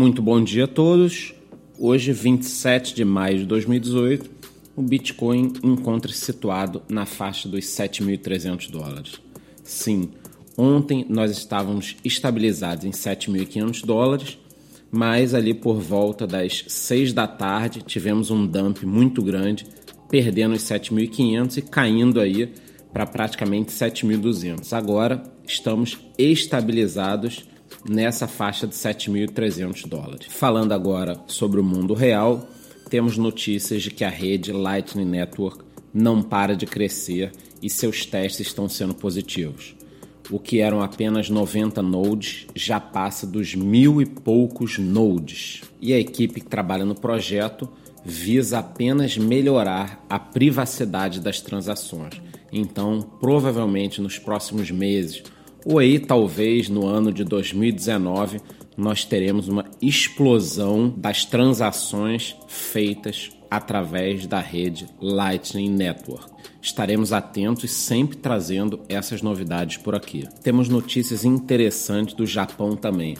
Muito bom dia a todos. Hoje, 27 de maio de 2018, o Bitcoin encontra-se situado na faixa dos 7.300 dólares. Sim, ontem nós estávamos estabilizados em 7.500 dólares, mas ali por volta das 6 da tarde tivemos um dump muito grande, perdendo os 7.500 e caindo aí para praticamente 7.200. Agora estamos estabilizados nessa faixa de 7.300 dólares. Falando agora sobre o mundo real, temos notícias de que a rede Lightning Network não para de crescer e seus testes estão sendo positivos. O que eram apenas 90 nodes já passa dos mil e poucos nodes. E a equipe que trabalha no projeto visa apenas melhorar a privacidade das transações. Então, provavelmente nos próximos meses ou aí talvez no ano de 2019 nós teremos uma explosão das transações feitas através da rede Lightning Network. Estaremos atentos e sempre trazendo essas novidades por aqui. Temos notícias interessantes do Japão também,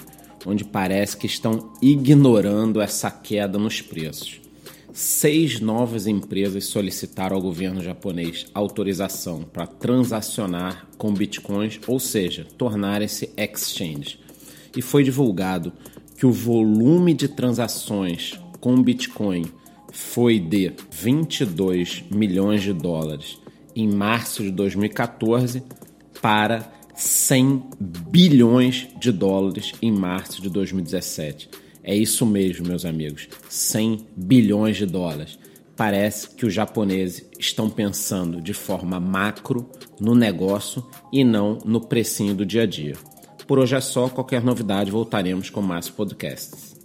onde parece que estão ignorando essa queda nos preços seis novas empresas solicitaram ao governo japonês autorização para transacionar com bitcoins, ou seja, tornarem-se exchanges. E foi divulgado que o volume de transações com bitcoin foi de 22 milhões de dólares em março de 2014 para 100 bilhões de dólares em março de 2017 é isso mesmo, meus amigos: 100 bilhões de dólares. Parece que os japoneses estão pensando de forma macro no negócio e não no precinho do dia a dia. Por hoje é só, qualquer novidade voltaremos com mais podcasts.